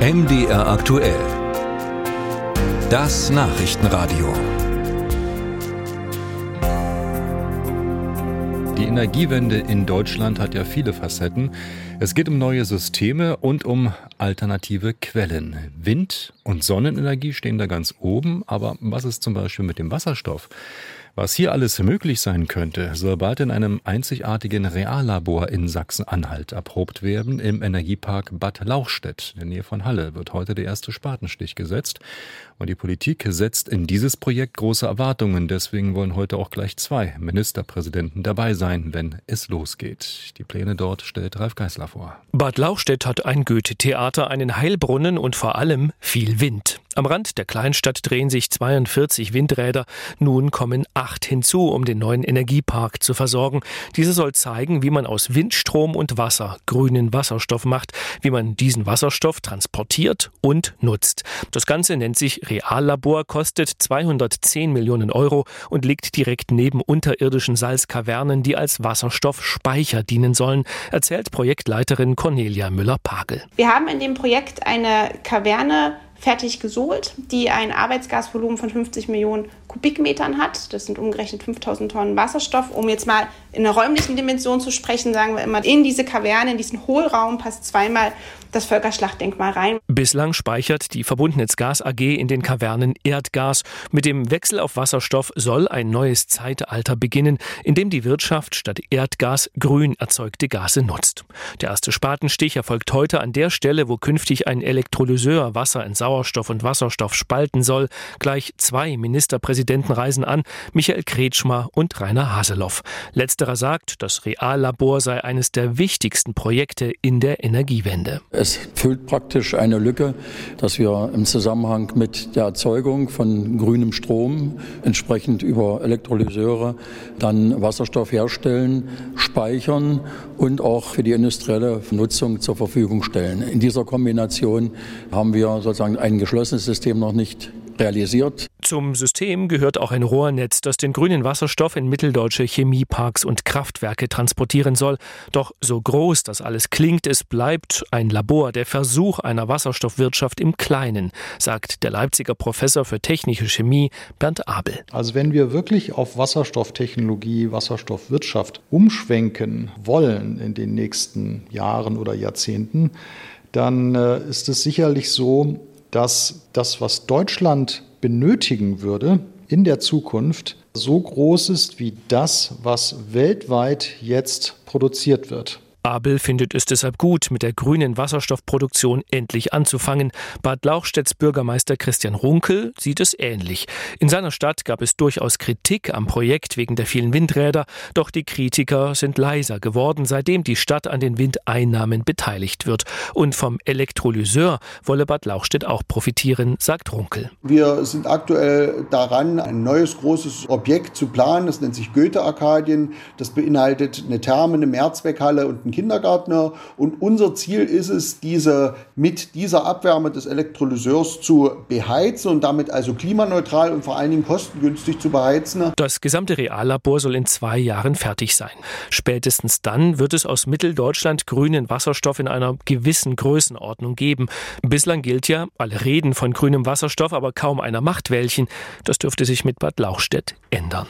MDR aktuell. Das Nachrichtenradio. Die Energiewende in Deutschland hat ja viele Facetten. Es geht um neue Systeme und um alternative Quellen. Wind- und Sonnenenergie stehen da ganz oben, aber was ist zum Beispiel mit dem Wasserstoff? Was hier alles möglich sein könnte, soll bald in einem einzigartigen Reallabor in Sachsen-Anhalt erprobt werden. Im Energiepark Bad Lauchstädt, in der Nähe von Halle, wird heute der erste Spatenstich gesetzt. Und die Politik setzt in dieses Projekt große Erwartungen. Deswegen wollen heute auch gleich zwei Ministerpräsidenten dabei sein, wenn es losgeht. Die Pläne dort stellt Ralf Geißler vor. Bad Lauchstädt hat ein Goethe-Theater, einen Heilbrunnen und vor allem viel Wind. Am Rand der Kleinstadt drehen sich 42 Windräder. Nun kommen acht hinzu, um den neuen Energiepark zu versorgen. Diese soll zeigen, wie man aus Windstrom und Wasser grünen Wasserstoff macht, wie man diesen Wasserstoff transportiert und nutzt. Das Ganze nennt sich Reallabor, kostet 210 Millionen Euro und liegt direkt neben unterirdischen Salzkavernen, die als Wasserstoffspeicher dienen sollen, erzählt Projektleiterin Cornelia Müller-Pagel. Wir haben in dem Projekt eine Kaverne fertig gesohlt, die ein Arbeitsgasvolumen von 50 Millionen Kubikmetern hat. Das sind umgerechnet 5000 Tonnen Wasserstoff. Um jetzt mal in einer räumlichen Dimension zu sprechen, sagen wir immer, in diese Kaverne, in diesen Hohlraum passt zweimal das Völkerschlachtdenkmal rein. Bislang speichert die Verbundnetzgas AG in den Kavernen Erdgas. Mit dem Wechsel auf Wasserstoff soll ein neues Zeitalter beginnen, in dem die Wirtschaft statt Erdgas grün erzeugte Gase nutzt. Der erste Spatenstich erfolgt heute an der Stelle, wo künftig ein Elektrolyseur Wasser in Sauerstoff und Wasserstoff spalten soll. Gleich zwei Ministerpräsidenten reisen an, Michael Kretschmer und Rainer Haseloff. Letzterer sagt, das Reallabor sei eines der wichtigsten Projekte in der Energiewende. Es füllt praktisch eine Lücke, dass wir im Zusammenhang mit der Erzeugung von grünem Strom entsprechend über Elektrolyseure dann Wasserstoff herstellen, speichern und auch für die industrielle Nutzung zur Verfügung stellen. In dieser Kombination haben wir sozusagen ein geschlossenes System noch nicht realisiert. Zum System gehört auch ein Rohrnetz, das den grünen Wasserstoff in mitteldeutsche Chemieparks und Kraftwerke transportieren soll. Doch so groß das alles klingt, es bleibt ein Labor, der Versuch einer Wasserstoffwirtschaft im Kleinen, sagt der Leipziger Professor für technische Chemie Bernd Abel. Also wenn wir wirklich auf Wasserstofftechnologie, Wasserstoffwirtschaft umschwenken wollen in den nächsten Jahren oder Jahrzehnten, dann äh, ist es sicherlich so, dass das, was Deutschland benötigen würde in der Zukunft, so groß ist wie das, was weltweit jetzt produziert wird. Abel findet es deshalb gut, mit der grünen Wasserstoffproduktion endlich anzufangen. Bad Lauchstädts Bürgermeister Christian Runkel sieht es ähnlich. In seiner Stadt gab es durchaus Kritik am Projekt wegen der vielen Windräder, doch die Kritiker sind leiser geworden, seitdem die Stadt an den Windeinnahmen beteiligt wird. Und vom Elektrolyseur wolle Bad Lauchstädt auch profitieren, sagt Runkel. Wir sind aktuell daran, ein neues großes Objekt zu planen. Das nennt sich Goethe-Arkadien. Das beinhaltet eine Therme, eine Mehrzweckhalle und ersten Kindergärtner. Und unser Ziel ist es, diese mit dieser Abwärme des Elektrolyseurs zu beheizen und damit also klimaneutral und vor allen Dingen kostengünstig zu beheizen. Das gesamte Reallabor soll in zwei Jahren fertig sein. Spätestens dann wird es aus Mitteldeutschland grünen Wasserstoff in einer gewissen Größenordnung geben. Bislang gilt ja, alle reden von grünem Wasserstoff, aber kaum einer macht welchen. Das dürfte sich mit Bad Lauchstädt ändern.